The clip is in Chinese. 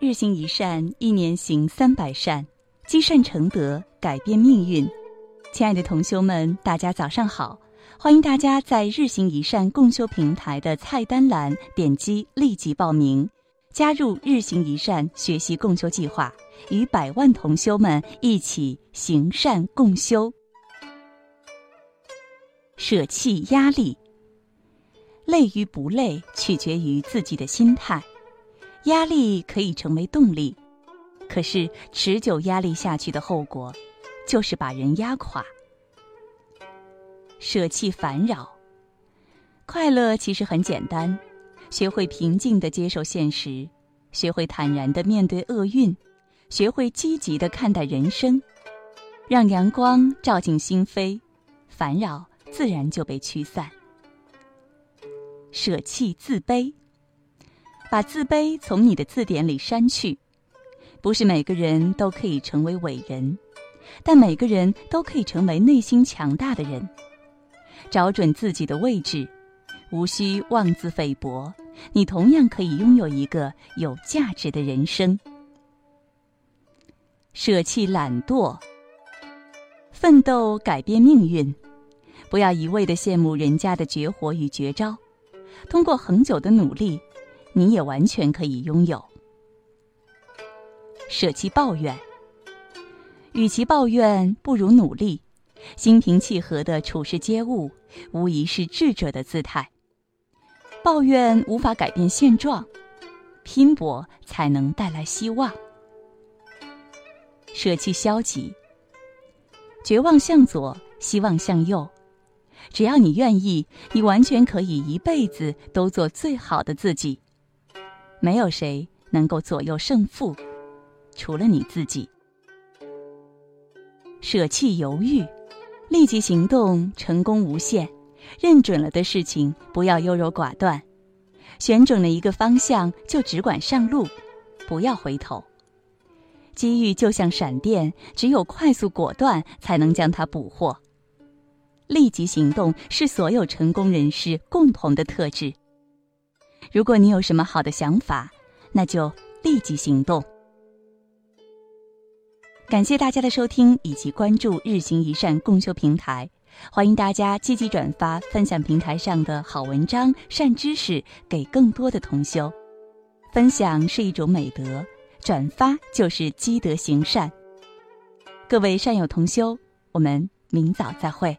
日行一善，一年行三百善，积善成德，改变命运。亲爱的同修们，大家早上好！欢迎大家在日行一善共修平台的菜单栏点击立即报名，加入日行一善学习共修计划，与百万同修们一起行善共修。舍弃压力，累与不累取决于自己的心态。压力可以成为动力，可是持久压力下去的后果，就是把人压垮。舍弃烦扰，快乐其实很简单，学会平静的接受现实，学会坦然的面对厄运，学会积极的看待人生，让阳光照进心扉，烦扰自然就被驱散。舍弃自卑。把自卑从你的字典里删去。不是每个人都可以成为伟人，但每个人都可以成为内心强大的人。找准自己的位置，无需妄自菲薄，你同样可以拥有一个有价值的人生。舍弃懒惰，奋斗改变命运。不要一味的羡慕人家的绝活与绝招，通过恒久的努力。你也完全可以拥有。舍弃抱怨，与其抱怨，不如努力。心平气和的处事接物，无疑是智者的姿态。抱怨无法改变现状，拼搏才能带来希望。舍弃消极，绝望向左，希望向右。只要你愿意，你完全可以一辈子都做最好的自己。没有谁能够左右胜负，除了你自己。舍弃犹豫，立即行动，成功无限。认准了的事情，不要优柔寡断。选准了一个方向，就只管上路，不要回头。机遇就像闪电，只有快速果断，才能将它捕获。立即行动是所有成功人士共同的特质。如果你有什么好的想法，那就立即行动。感谢大家的收听以及关注日行一善共修平台，欢迎大家积极转发分享平台上的好文章、善知识给更多的同修。分享是一种美德，转发就是积德行善。各位善友同修，我们明早再会。